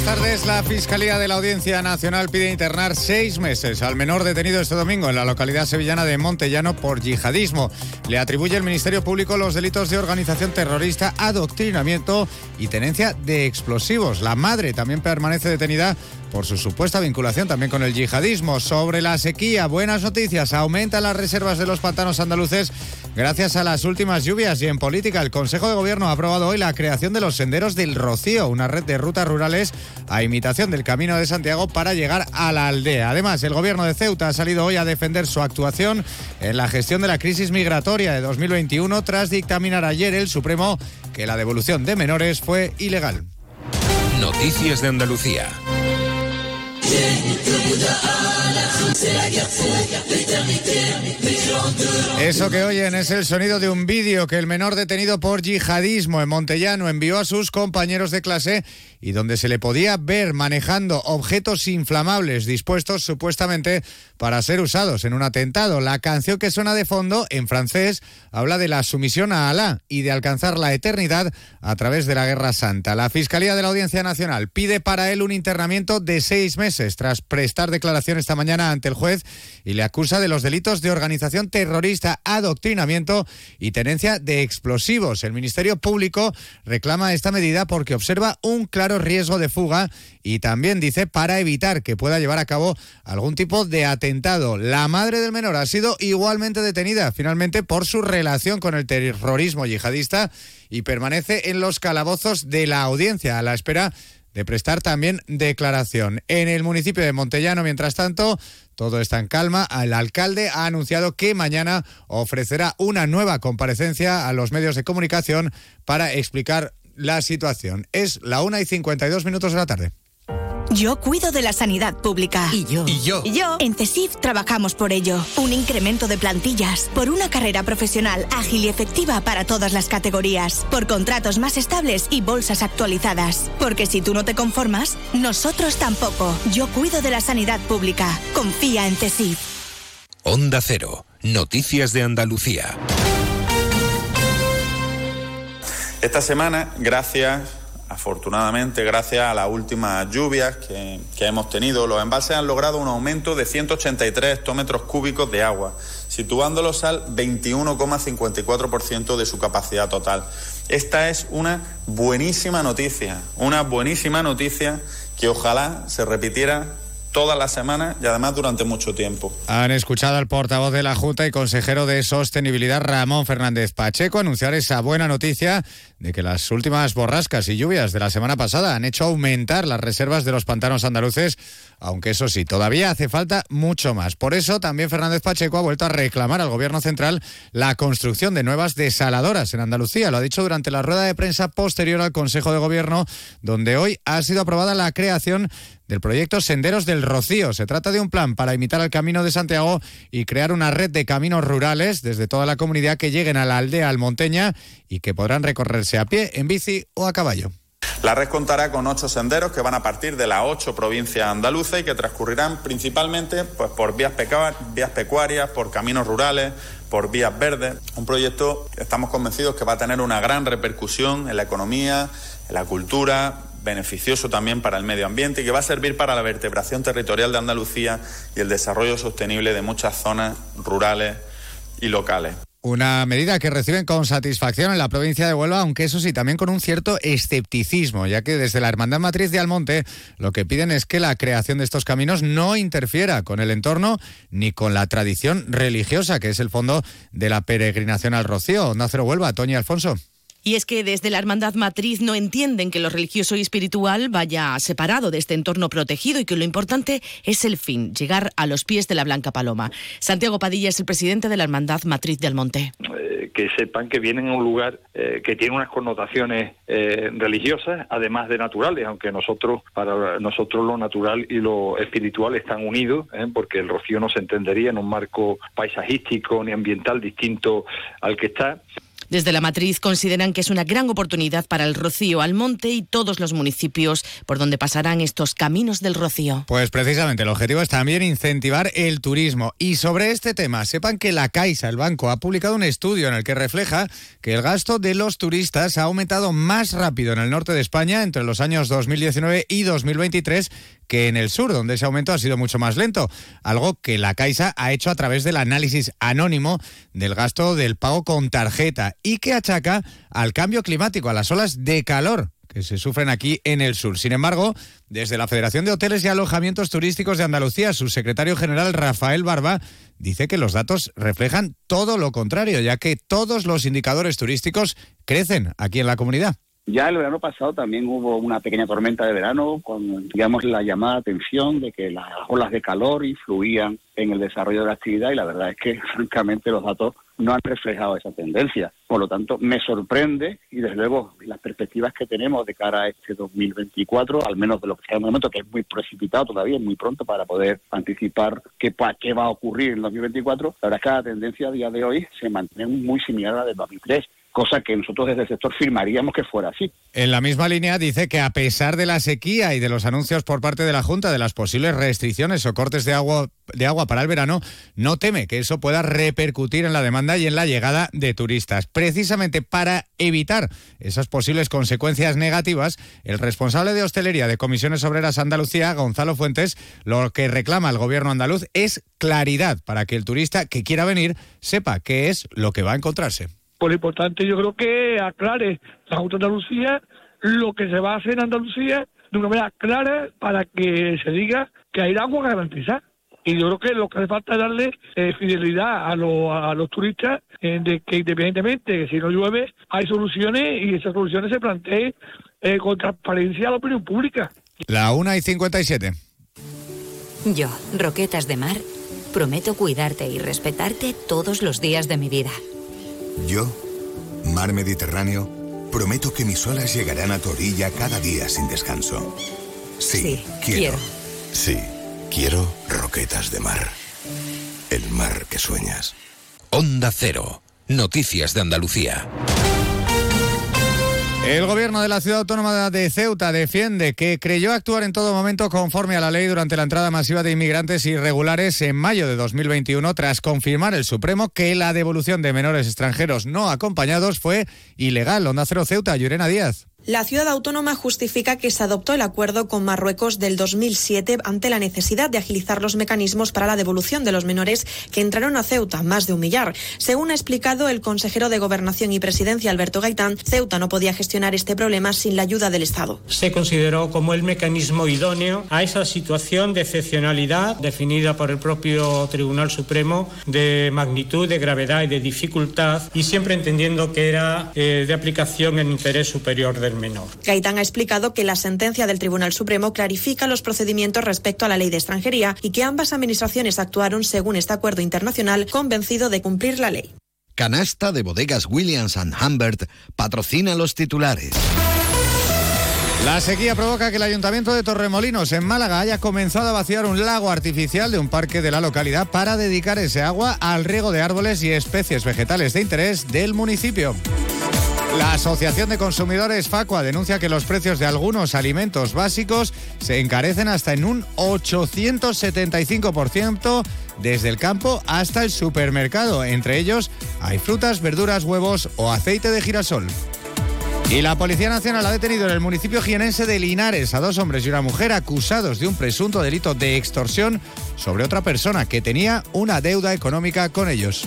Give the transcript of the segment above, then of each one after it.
Buenas tardes. La Fiscalía de la Audiencia Nacional pide internar seis meses al menor detenido este domingo en la localidad sevillana de Montellano por yihadismo. Le atribuye el Ministerio Público los delitos de organización terrorista, adoctrinamiento y tenencia de explosivos. La madre también permanece detenida por su supuesta vinculación también con el yihadismo. Sobre la sequía, buenas noticias. Aumentan las reservas de los pantanos andaluces gracias a las últimas lluvias. Y en política, el Consejo de Gobierno ha aprobado hoy la creación de los senderos del Rocío, una red de rutas rurales a imitación del Camino de Santiago para llegar a la aldea. Además, el Gobierno de Ceuta ha salido hoy a defender su actuación en la gestión de la crisis migratoria de 2021 tras dictaminar ayer el Supremo que la devolución de menores fue ilegal. Noticias de Andalucía. Eso que oyen es el sonido de un vídeo que el menor detenido por yihadismo en Montellano envió a sus compañeros de clase y donde se le podía ver manejando objetos inflamables dispuestos supuestamente para ser usados en un atentado. La canción que suena de fondo en francés habla de la sumisión a Alá y de alcanzar la eternidad a través de la Guerra Santa. La Fiscalía de la Audiencia Nacional pide para él un internamiento de seis meses tras prestar declaración esta mañana ante el juez y le acusa de los delitos de organización terrorista, adoctrinamiento y tenencia de explosivos. El Ministerio Público reclama esta medida porque observa un claro riesgo de fuga y también dice para evitar que pueda llevar a cabo algún tipo de atentado. La madre del menor ha sido igualmente detenida finalmente por su relación con el terrorismo yihadista y permanece en los calabozos de la audiencia a la espera de prestar también declaración. En el municipio de Montellano, mientras tanto, todo está en calma. El alcalde ha anunciado que mañana ofrecerá una nueva comparecencia a los medios de comunicación para explicar la situación. Es la 1 y 52 minutos de la tarde. Yo cuido de la sanidad pública. Y yo. Y yo. Y yo. En CESIF trabajamos por ello. Un incremento de plantillas, por una carrera profesional ágil y efectiva para todas las categorías, por contratos más estables y bolsas actualizadas. Porque si tú no te conformas, nosotros tampoco. Yo cuido de la sanidad pública. Confía en CESIF. Onda Cero. Noticias de Andalucía. Esta semana, gracias, afortunadamente, gracias a las últimas lluvias que, que, hemos tenido, los embalses han logrado un aumento de 183 hectómetros cúbicos de agua, situándolos al 21,54% de su capacidad total. Esta es una buenísima noticia, una buenísima noticia que ojalá se repitiera todas las semanas y además durante mucho tiempo. Han escuchado al portavoz de la Junta y consejero de Sostenibilidad, Ramón Fernández Pacheco, anunciar esa buena noticia de que las últimas borrascas y lluvias de la semana pasada han hecho aumentar las reservas de los pantanos andaluces, aunque eso sí, todavía hace falta mucho más. Por eso también Fernández Pacheco ha vuelto a reclamar al Gobierno central la construcción de nuevas desaladoras en Andalucía. Lo ha dicho durante la rueda de prensa posterior al Consejo de Gobierno, donde hoy ha sido aprobada la creación del proyecto Senderos del Rocío. Se trata de un plan para imitar el Camino de Santiago y crear una red de caminos rurales desde toda la comunidad que lleguen a la aldea almonteña y que podrán recorrerse a pie, en bici o a caballo. La red contará con ocho senderos que van a partir de las ocho provincias andaluzas y que transcurrirán principalmente pues, por vías, vías pecuarias, por caminos rurales, por vías verdes. Un proyecto que estamos convencidos que va a tener una gran repercusión en la economía, en la cultura, beneficioso también para el medio ambiente y que va a servir para la vertebración territorial de Andalucía y el desarrollo sostenible de muchas zonas rurales y locales. Una medida que reciben con satisfacción en la provincia de Huelva, aunque eso sí, también con un cierto escepticismo, ya que desde la Hermandad Matriz de Almonte lo que piden es que la creación de estos caminos no interfiera con el entorno ni con la tradición religiosa, que es el fondo de la peregrinación al Rocío. Nácero Huelva, Toño Alfonso. Y es que desde la Hermandad Matriz no entienden que lo religioso y espiritual vaya separado de este entorno protegido y que lo importante es el fin, llegar a los pies de la Blanca Paloma. Santiago Padilla es el presidente de la Hermandad Matriz de Almonte. Eh, que sepan que vienen a un lugar eh, que tiene unas connotaciones eh, religiosas, además de naturales, aunque nosotros, para nosotros lo natural y lo espiritual están unidos, porque el rocío no se entendería en un marco paisajístico ni ambiental distinto al que está Desde la matriz consideran que es una gran oportunidad para el Rocío al Monte y todos los municipios por donde pasarán estos caminos del Rocío. Pues precisamente el objetivo es también incentivar el turismo. Y sobre este tema, sepan que la Caixa, el banco, ha publicado un estudio en el que refleja que el gasto de los turistas ha aumentado más rápido en el norte de España entre los años 2019 y 2023 que en el sur, donde ese aumento ha sido mucho más lento, algo que la Caixa ha hecho a través del análisis anónimo del gasto del pago con tarjeta y que achaca al cambio climático, a las olas de calor que se sufren aquí en el sur. Sin embargo, desde la Federación de Hoteles y Alojamientos Turísticos de Andalucía, su secretario general Rafael Barba dice que los datos reflejan todo lo contrario, ya que todos los indicadores turísticos crecen aquí en la comunidad. Ya el verano pasado también hubo una pequeña tormenta de verano con, digamos, la llamada atención de que las olas de calor influían en el desarrollo de la actividad y la verdad es que, francamente, los datos no han reflejado esa tendencia. Por lo tanto, me sorprende y, desde luego, las perspectivas que tenemos de cara a este 2024, al menos de lo que sea el momento, que es muy precipitado todavía, es muy pronto para poder anticipar qué, qué va a ocurrir en 2024, la verdad es que la tendencia a día de hoy se mantiene muy similar a la del 2003 cosa que nosotros desde el sector firmaríamos que fuera así. En la misma línea dice que a pesar de la sequía y de los anuncios por parte de la Junta de las posibles restricciones o cortes de agua, de agua para el verano, no teme que eso pueda repercutir en la demanda y en la llegada de turistas. Precisamente para evitar esas posibles consecuencias negativas, el responsable de hostelería de Comisiones Obreras Andalucía, Gonzalo Fuentes, lo que reclama al gobierno andaluz es claridad para que el turista que quiera venir sepa qué es lo que va a encontrarse. Por lo importante yo creo que aclare la Junta de Andalucía lo que se va a hacer en Andalucía de una manera clara para que se diga que hay agua garantizada. Y yo creo que lo que hace falta es darle eh, fidelidad a, los turistas eh, de que independientemente de que si no llueve hay soluciones y esas soluciones se planteen eh, con transparencia a la opinión pública. La 1 y 57. Yo, Roquetas de Mar, prometo cuidarte y respetarte todos los días de mi vida. Yo, Mar Mediterráneo, prometo que mis olas llegarán a tu orilla cada día sin descanso. Sí, quiero. Sí, quiero roquetas de mar. El mar que sueñas. Onda Cero. Noticias de Andalucía. El gobierno de la ciudad autónoma de Ceuta defiende que creyó actuar en todo momento conforme a la ley durante la entrada masiva de inmigrantes irregulares en mayo de 2021 tras confirmar el Supremo que la devolución de menores extranjeros no acompañados fue ilegal. Onda Cero Ceuta, Llorena Díaz. La ciudad autónoma justifica que se adoptó el acuerdo con Marruecos del 2007 ante la necesidad de agilizar los mecanismos para la devolución de los menores que entraron a Ceuta, más de un millar. Según ha explicado el consejero de Gobernación y Presidencia, Alberto Gaitán, Ceuta no podía gestionar este problema sin la ayuda del Estado. Se consideró como el mecanismo idóneo a esa situación de excepcionalidad definida por el propio Tribunal Supremo de magnitud, de gravedad y de dificultad, y siempre entendiendo que era eh, de aplicación en interés superior de menor. Gaitán ha explicado que la sentencia del Tribunal Supremo clarifica los procedimientos respecto a la ley de extranjería y que ambas administraciones actuaron según este acuerdo internacional convencido de cumplir la ley. Canasta de bodegas Williams ⁇ Humbert patrocina los titulares. La sequía provoca que el Ayuntamiento de Torremolinos, en Málaga, haya comenzado a vaciar un lago artificial de un parque de la localidad para dedicar ese agua al riego de árboles y especies vegetales de interés del municipio. La Asociación de Consumidores Facua denuncia que los precios de algunos alimentos básicos se encarecen hasta en un 875% desde el campo hasta el supermercado. Entre ellos hay frutas, verduras, huevos o aceite de girasol. Y la Policía Nacional ha detenido en el municipio jienense de Linares a dos hombres y una mujer acusados de un presunto delito de extorsión sobre otra persona que tenía una deuda económica con ellos.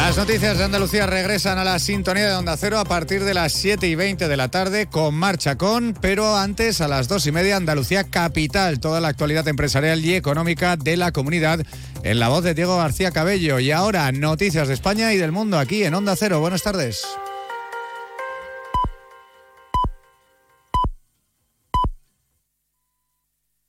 Las noticias de Andalucía regresan a la sintonía de Onda Cero a partir de las 7 y 20 de la tarde con Marcha Con, pero antes a las 2 y media Andalucía Capital, toda la actualidad empresarial y económica de la comunidad en la voz de Diego García Cabello. Y ahora noticias de España y del mundo aquí en Onda Cero. Buenas tardes.